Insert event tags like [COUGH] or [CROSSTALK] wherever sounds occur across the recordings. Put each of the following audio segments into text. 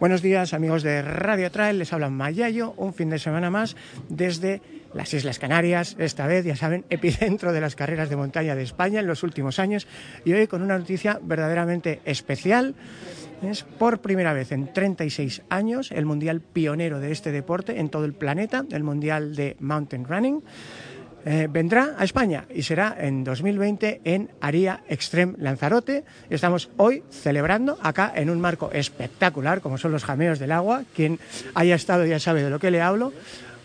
Buenos días amigos de Radio Trail, les habla Mayayo, un fin de semana más desde las Islas Canarias, esta vez ya saben, [LAUGHS] epicentro de las carreras de montaña de España en los últimos años y hoy con una noticia verdaderamente especial. Es por primera vez en 36 años el mundial pionero de este deporte en todo el planeta, el mundial de mountain running. Eh, vendrá a España y será en 2020 en Aria Extreme Lanzarote. Estamos hoy celebrando acá en un marco espectacular, como son los jameos del agua. Quien haya estado ya sabe de lo que le hablo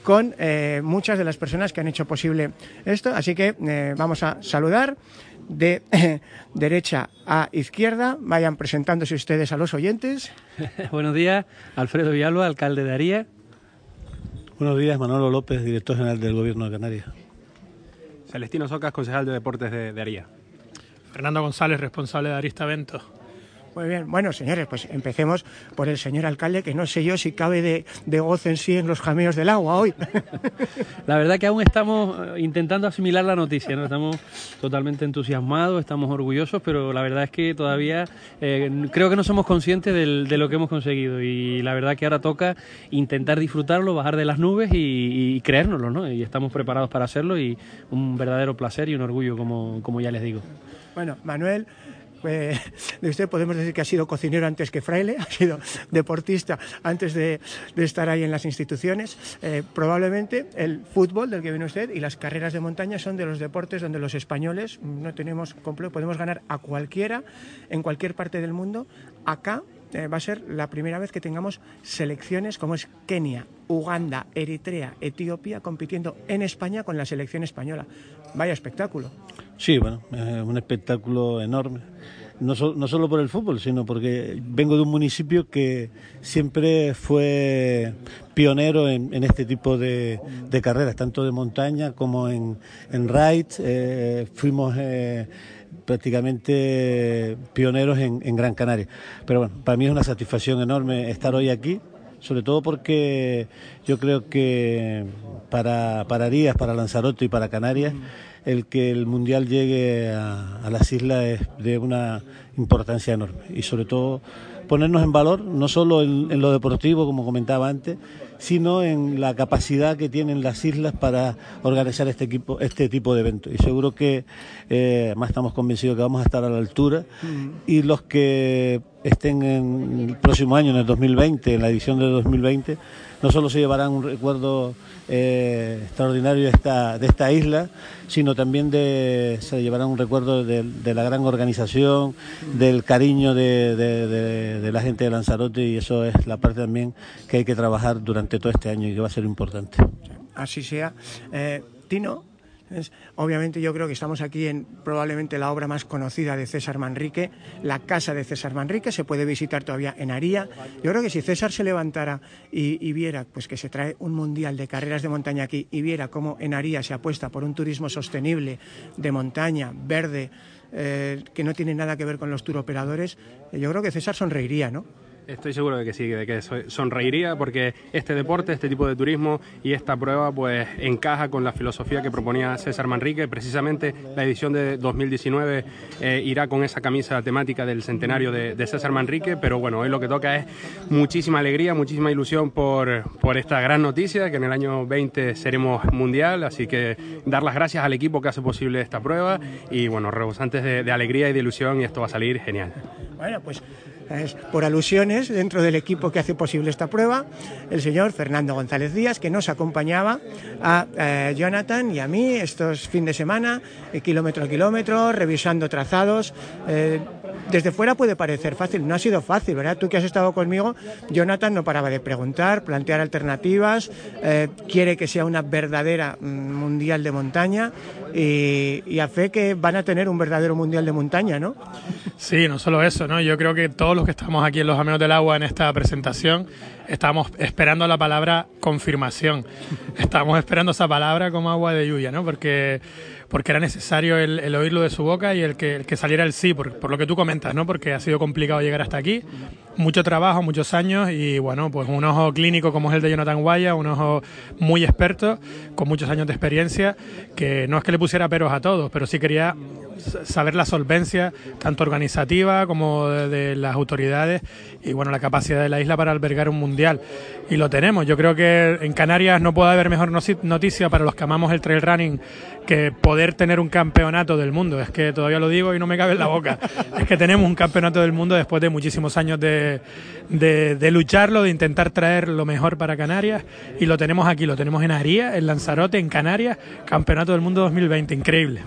con eh, muchas de las personas que han hecho posible esto. Así que eh, vamos a saludar de [LAUGHS] derecha a izquierda. Vayan presentándose ustedes a los oyentes. [LAUGHS] Buenos días, Alfredo Villalba, alcalde de Aría. Buenos días, Manolo López, director general del Gobierno de Canarias. Celestino Socas, concejal de Deportes de, de Aría. Fernando González, responsable de Arista Ventos. Muy bien, bueno, señores, pues empecemos por el señor alcalde, que no sé yo si cabe de, de gozo en sí en los jameos del agua hoy. [LAUGHS] La verdad que aún estamos eh, intentando asimilar la noticia, ¿no? Estamos totalmente entusiasmados, estamos orgullosos, pero la verdad es que todavía eh, creo que no somos conscientes del, de lo que hemos conseguido y la verdad que ahora toca intentar disfrutarlo, bajar de las nubes y, y creérnoslo, ¿no? Y estamos preparados para hacerlo y un verdadero placer y un orgullo, como, como ya les digo. Bueno, Manuel, eh, [LAUGHS] de usted podemos decir que ha sido cocinero antes que fraile, [LAUGHS] ha sido deportista antes de, de estar ahí en las instituciones. Eh, probablemente el fútbol del que viene usted y las carreras de montaña son de los deportes donde los españoles no tenemos complejo, podemos ganar a cualquiera en cualquier parte del mundo. Acá eh, va a ser la primera vez que tengamos selecciones como es Kenia, Uganda, Eritrea, Etiopía compitiendo en España con la selección española. Vaya espectáculo. Sí, bueno, es un espectáculo enorme. No, so, no, solo por el fútbol, sino porque vengo de un municipio que siempre fue pionero en, en este tipo de, de, carreras, tanto de montaña como en, en ride. Eh, fuimos eh, prácticamente pioneros en, en Gran Canaria. Pero bueno, para mí es una satisfacción enorme estar hoy aquí sobre todo porque yo creo que para, para Arías, para Lanzarote y para Canarias, el que el Mundial llegue a, a, las islas es de una importancia enorme. Y sobre todo ponernos en valor, no solo en, en lo deportivo, como comentaba antes, sino en la capacidad que tienen las islas para organizar este, equipo, este tipo de eventos. Y seguro que, eh, más estamos convencidos que vamos a estar a la altura. Y los que estén en el próximo año, en el 2020, en la edición de 2020, no solo se llevarán un recuerdo eh, extraordinario de esta, de esta isla, sino también de, se llevarán un recuerdo de, la gran organización, del cariño de, de, de, la gente de Lanzarote y eso es la parte también que hay que trabajar durante todo este año y que va a ser importante. Así sea. Eh, Tino, obviamente yo creo que estamos aquí en probablemente la obra más conocida de César Manrique, la casa de César Manrique, se puede visitar todavía en Aría. Yo creo que si César se levantara y, viera pues que se trae un mundial de carreras de montaña aquí y viera cómo en Aría se apuesta por un turismo sostenible de montaña, verde, eh, que no tiene nada que ver con los turoperadores, yo creo que César sonreiría, ¿no? Estoy seguro de que sí, de que sonreiría porque este deporte, este tipo de turismo y esta prueba pues encaja con la filosofía que proponía César Manrique. Precisamente la edición de 2019 eh, irá con esa camisa temática del centenario de, César Manrique, pero bueno, hoy lo que toca es muchísima alegría, muchísima ilusión por, por esta gran noticia, que en el año 20 seremos mundial, así que dar las gracias al equipo que hace posible esta prueba y bueno, rebosantes de alegría y de ilusión y esto va a salir genial. Bueno, pues por alusiones dentro del equipo que hace posible esta prueba, el señor Fernando González Díaz, que nos acompañaba a eh, Jonathan y a mí estos fin de semana, eh, kilómetro a kilómetro, revisando trazados. Eh, desde fuera puede parecer fácil, no ha sido fácil, ¿verdad? Tú que has estado conmigo, Jonathan no paraba de preguntar, plantear alternativas, eh, quiere que sea una verdadera mundial de montaña y, a fe que van a tener un verdadero mundial de montaña, ¿no? Sí, no solo eso, ¿no? Yo creo que todos los que estamos aquí en los Amigos del Agua en esta presentación estamos esperando la palabra confirmación. Estamos esperando esa palabra como agua de lluvia, ¿no? Porque porque era necesario el, el, oírlo de su boca y el que, el que saliera el sí, por, por, lo que tú comentas, ¿no? Porque ha sido complicado llegar hasta aquí. mucho trabajo, muchos años y bueno, pues un ojo clínico como es el de Jonathan Guaya, un ojo muy experto, con muchos años de experiencia, que no es que le pusiera peros a todos, pero sí quería saber la solvencia, tanto organizativa como de, las autoridades y bueno, la capacidad de la isla para albergar un mundial. Y lo tenemos. Yo creo que en Canarias no puede haber mejor noticia para los que amamos el trail running que poder tener un campeonato del mundo. Es que todavía lo digo y no me cabe en la boca. es que tenemos un campeonato del mundo después de muchísimos años de, de, lucharlo, de intentar traer lo mejor para Canarias. Y lo tenemos aquí, lo tenemos en Aría, en Lanzarote, en Canarias, campeonato del mundo 2020. Increíble.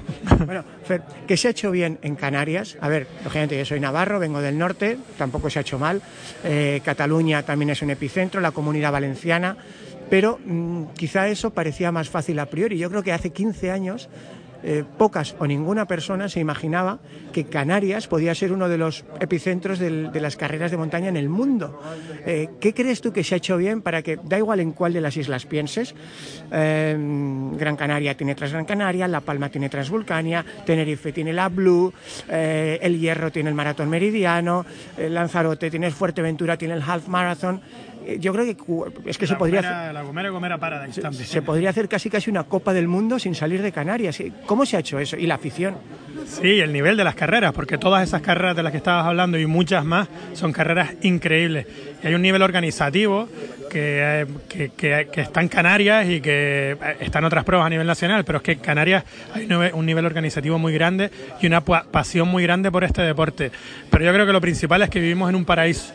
Bueno, Fer, ¿qué se ha hecho bien en Canarias? A ver, lógicamente yo soy navarro, vengo del norte, tampoco se ha hecho mal. Eh, Cataluña también es un epicentro, la comunidad valenciana pero mm, quizá eso parecía más fácil a priori. Yo creo que hace 15 años eh, pocas o ninguna persona se imaginaba que Canarias podía ser uno de los epicentros de las carreras de montaña en el mundo. Eh, ¿Qué crees tú que se ha hecho bien para que, da igual en cuál de las islas pienses, eh, Gran Canaria tiene Transgran Canaria, La Palma tiene Transvulcania, Tenerife tiene la Blue, El Hierro tiene el Maratón Meridiano, Lanzarote tiene Fuerteventura, tiene el Half Marathon, yo creo que es que se podría hacer, la Gomera Gomera se, podría hacer casi casi una Copa del Mundo sin salir de Canarias. ¿Cómo se ha hecho eso? Y la afición. Sí, el nivel de las carreras, porque todas esas carreras de las que estabas hablando y muchas más son carreras increíbles. Y hay un nivel organizativo que, que, que, está en Canarias y que está en otras pruebas a nivel nacional, pero es que en Canarias hay un nivel organizativo muy grande y una pasión muy grande por este deporte. Pero yo creo que lo principal es que vivimos en un paraíso.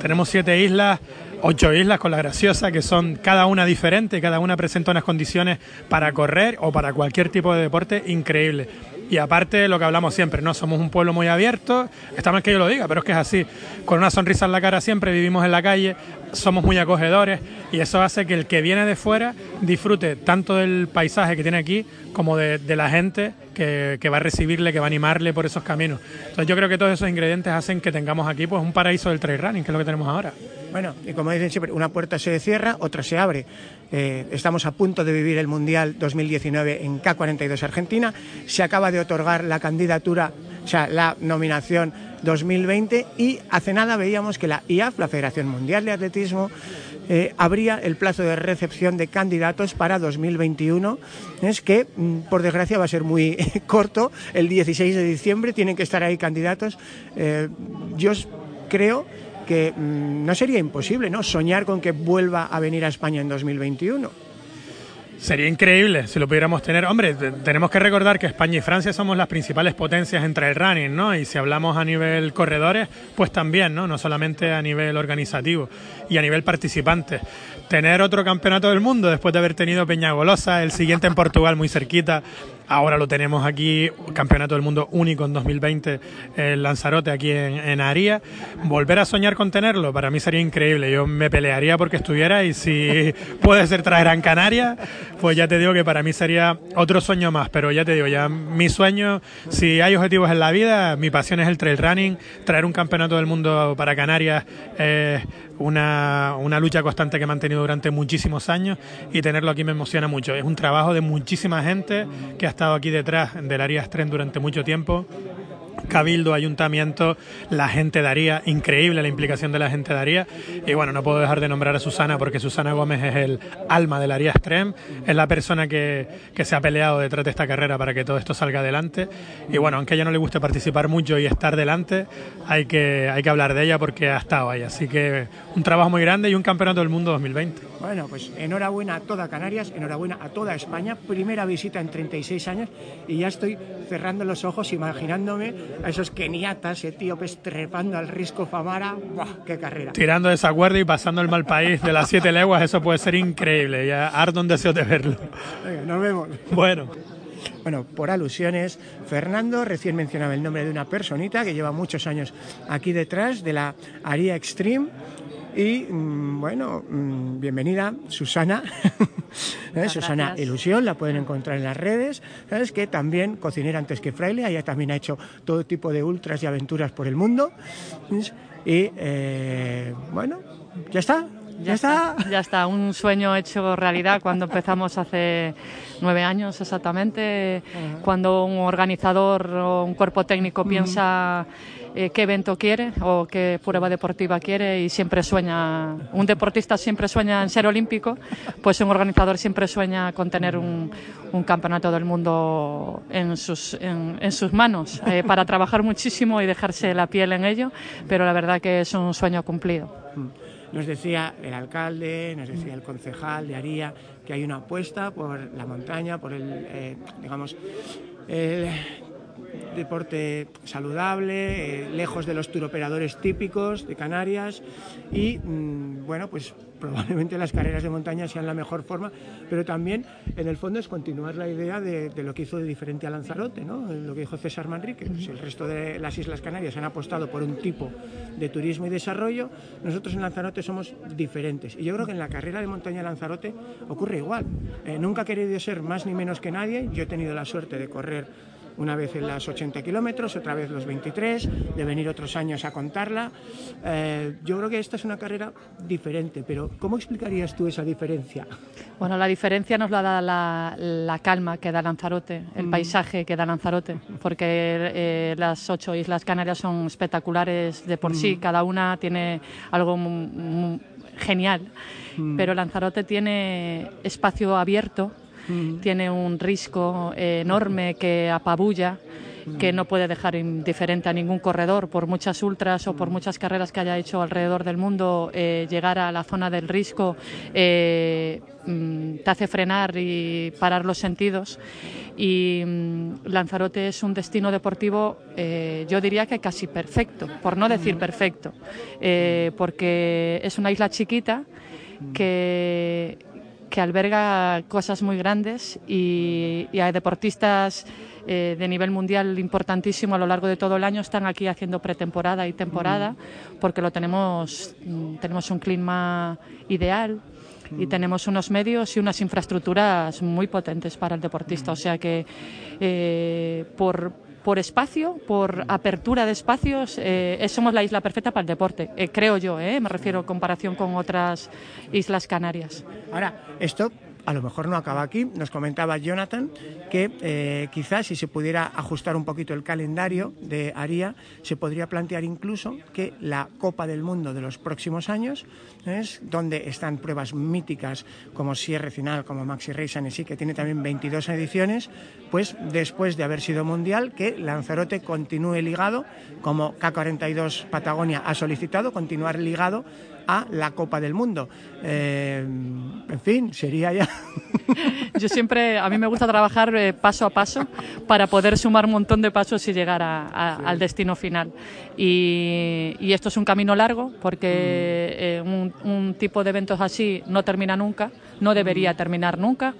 Tenemos siete islas ocho islas con la graciosa, que son cada una diferente, cada una presenta unas condiciones para correr o para cualquier tipo de deporte increíble. Y aparte, lo que hablamos siempre, ¿no? Somos un pueblo muy abierto, está mal que yo lo diga, pero es que es así. Con una sonrisa en la cara siempre, vivimos en la calle, somos muy acogedores y eso hace que el que viene de fuera disfrute tanto del paisaje que tiene aquí como de, la gente que, va a recibirle, que va a animarle por esos caminos. Entonces yo creo que todos esos ingredientes hacen que tengamos aquí pues un paraíso del trail running, que es lo que tenemos ahora. Bueno, y como dicen siempre, una puerta se cierra, otra se abre. Eh, estamos a punto de vivir el Mundial 2019 en K42 Argentina. Se acaba de otorgar la candidatura, o sea, la nominación 2020 y hace nada veíamos que la IAF, la Federación Mundial de Atletismo, eh, abría el plazo de recepción de candidatos para 2021. Es que, mm, por desgracia, va a ser muy [LAUGHS] corto. El 16 de diciembre tienen que estar ahí candidatos. Eh, yo creo que mm, no sería imposible, ¿no? Soñar con que vuelva a venir a España en 2021. Sería increíble si lo pudiéramos tener. Hombre, tenemos que recordar que España y Francia somos las principales potencias entre el running, ¿no? Y si hablamos a nivel corredores, pues también, ¿no? No solamente a nivel organizativo y a nivel participante. Tener otro campeonato del mundo después de haber tenido Peñagolosa, el siguiente en Portugal muy cerquita, Ahora lo tenemos aquí, Campeonato del Mundo único en 2020, el Lanzarote aquí en, en. Volver a soñar con tenerlo, para mí sería increíble. Yo me pelearía porque estuviera y si [LAUGHS] puede ser traer a Canarias, pues ya te digo que para mí sería otro sueño más. Pero ya te digo, ya mi sueño, si hay objetivos en la vida, mi pasión es el trail running. Traer un Campeonato del Mundo para Canarias es una, una lucha constante que he mantenido durante muchísimos años y tenerlo aquí me emociona mucho. Es un trabajo de muchísima gente que ha estado aquí detrás del área Stren durante mucho tiempo cabildo, ayuntamiento, la gente daría, increíble la implicación de la gente daría. Y bueno, no puedo dejar de nombrar a Susana porque Susana Gómez es el alma del área extrem, es la persona que, que, se ha peleado detrás de esta carrera para que todo esto salga adelante. Y bueno, aunque a ella no le guste participar mucho y estar delante, hay que, hay que hablar de ella porque ha estado ahí. Así que un trabajo muy grande y un campeonato del mundo 2020. Bueno, pues enhorabuena a toda Canarias, enhorabuena a toda España. Primera visita en 36 años y ya estoy cerrando los ojos imaginándome a esos keniatas, etíopes trepando al risco Famara. ¡Buah, ¡Qué carrera! Tirando esa cuerda y pasando el mal país de las siete leguas, eso puede ser increíble. Ya ardo un deseo de verlo. Venga, nos vemos. Bueno. Bueno, por alusiones, Fernando recién mencionaba el nombre de una personita que lleva muchos años aquí detrás de la Aria Extreme y mm, bueno, mm, bienvenida Susana, [LAUGHS] ¿Eh? Susana Ilusión, la pueden encontrar en las redes, ¿sabes? que también cocinera antes que fraile, ella también ha hecho todo tipo de ultras y aventuras por el mundo. Y eh, bueno, ya está, ya, está. Ya está, un sueño hecho realidad cuando empezamos hace nueve años exactamente, cuando un organizador o un cuerpo técnico piensa eh, qué evento quiere o qué prueba deportiva quiere y siempre sueña, un deportista siempre sueña en ser olímpico, pues un organizador siempre sueña con tener un, un campeonato del mundo en sus, en, en sus manos, eh, [LAUGHS] para trabajar muchísimo y dejarse la piel en ello, pero la verdad que es un sueño cumplido. Nos decía el alcalde, nos decía el concejal de Aría que hay una apuesta por la montaña, por el, eh, digamos, el deporte saludable, eh, lejos de los turoperadores típicos de Canarias y, mm, bueno, pues [LAUGHS] probablemente las carreras de montaña sean la mejor forma, pero también en el fondo es continuar la idea de, de lo que hizo de diferente a Lanzarote, ¿no? lo que dijo César Manrique, si el resto de las Islas Canarias han apostado por un tipo de turismo y desarrollo, nosotros en Lanzarote somos diferentes. Y yo creo que en la carrera de montaña Lanzarote ocurre igual. Eh, nunca he querido ser más ni menos que nadie, yo he tenido la suerte de correr una vez en las 80 kilómetros, otra vez los 23, de venir otros años a contarla. Eh, yo creo que esta es una carrera diferente, pero ¿cómo explicarías tú esa diferencia? Bueno, la diferencia nos la da la, la calma que da Lanzarote, el Mm. paisaje que da Lanzarote, porque eh, las ocho Islas Canarias son espectaculares de por sí, Mm. cada una tiene algo genial, Mm. pero Lanzarote tiene espacio abierto, Mm. tiene un risco enorme que apabulla que no puede dejar indiferente a ningún corredor. Por muchas ultras o por muchas carreras que haya hecho alrededor del mundo eh, llegar a la zona del risco eh, mm, te hace frenar y parar los sentidos. Y mm, Lanzarote es un destino deportivo eh, yo diría que casi perfecto por no decir perfecto porque es una isla chiquita que que alberga cosas muy grandes y, y hay deportistas eh, de nivel mundial importantísimo a lo largo de todo el año están aquí haciendo pretemporada y temporada porque lo tenemos mm, tenemos un clima ideal y tenemos unos medios y unas infraestructuras muy potentes para el deportista. O sea que eh, por por espacio, por apertura de espacios, eh, eh, somos la isla perfecta para el deporte, eh, creo yo, eh, me refiero en comparación con otras islas canarias. Ahora, esto a lo mejor no acaba aquí. Nos comentaba Jonathan que eh, quizás si se pudiera ajustar un poquito el calendario de Aria, se podría plantear incluso que la Copa del Mundo de los próximos años, ¿es? donde están pruebas míticas como Sierra Final, como Maxi Race Annecy, que tiene también 22 ediciones, pues después de haber sido mundial, que Lanzarote continúe ligado, como K42 Patagonia ha solicitado, continuar ligado a la Copa del Mundo. Eh, en fin, sería ya. [LAUGHS] Yo siempre, a mí me gusta trabajar eh, paso a paso para poder sumar un montón de pasos y llegar a, a, al destino final. Y, y, esto es un camino largo porque eh, un, un, tipo de eventos así no termina nunca, no debería terminar nunca.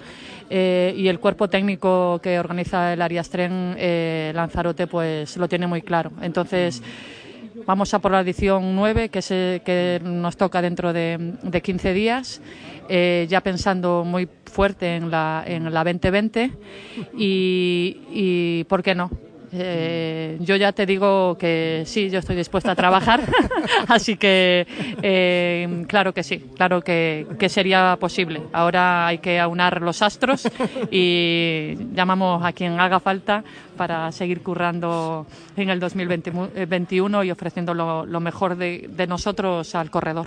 Y el cuerpo técnico que organiza el Ariastren eh, Lanzarote pues lo tiene muy claro. Entonces. Vamos a por la edición 9, que, se, que nos toca dentro de, de 15 días, eh, ya pensando muy fuerte en la, en la 2020 y, y, ¿por qué no? Eh, yo ya te digo que sí, yo estoy dispuesta a trabajar, [LAUGHS] así que eh, claro que sí, claro que, que, sería posible. Ahora hay que aunar los astros y llamamos a quien haga falta para seguir currando en el 2021 y ofreciendo lo, mejor de, de nosotros al corredor.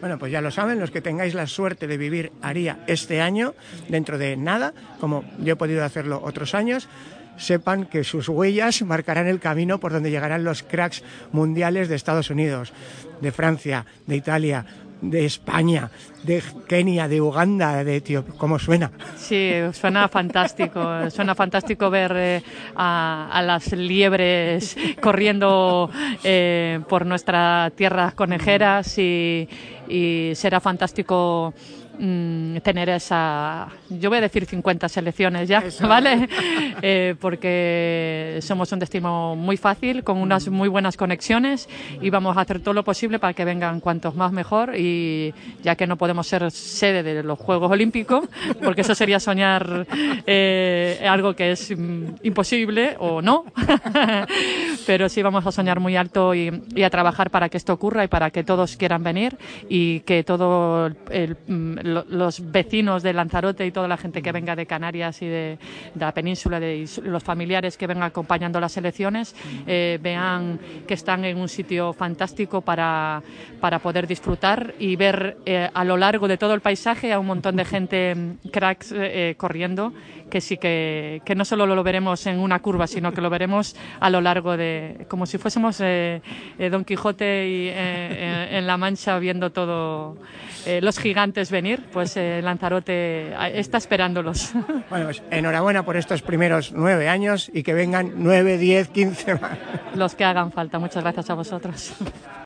Bueno, pues ya lo saben, los que tengáis la suerte de vivir Aría este año, dentro de nada, como yo he podido hacerlo otros años, sepan que sus huellas marcarán el camino por donde llegarán los cracks mundiales de Estados Unidos, de Francia, de Italia, de España, de Kenia, de Uganda, de Etiopía. ¿Cómo suena? Sí, suena fantástico. Suena fantástico ver eh, a, las liebres corriendo eh, por nuestras tierras conejeras y será fantástico mm, tener esa, yo voy a decir 50 selecciones ya, Eso. ¿vale? [LAUGHS] Eh, porque somos un destino muy fácil, con unas muy buenas conexiones y vamos a hacer todo lo posible para que vengan cuantos más mejor y ya que no podemos ser sede de los Juegos Olímpicos, [LAUGHS] porque eso sería soñar eh, algo que es mm, imposible o no, [LAUGHS] pero sí vamos a soñar muy alto y, y, a trabajar para que esto ocurra y para que todos quieran venir y que todo el, el los vecinos de Lanzarote y toda la gente que venga de Canarias y de, la península, de los familiares que vengan acompañando las elecciones, eh, vean que están en un sitio fantástico para, para poder disfrutar y ver eh, a lo largo de todo el paisaje a un montón de gente mm, cracks eh, corriendo que sí que, que, no solo lo veremos en una curva, sino que lo veremos a lo largo de, como si fuésemos Don Quijote y, en La Mancha viendo todo, los gigantes venir, pues Lanzarote está esperándolos. [LAUGHS] Bueno, pues enhorabuena por estos primeros nueve años y que vengan nueve, diez, quince más. Los que hagan falta. Muchas gracias a vosotros.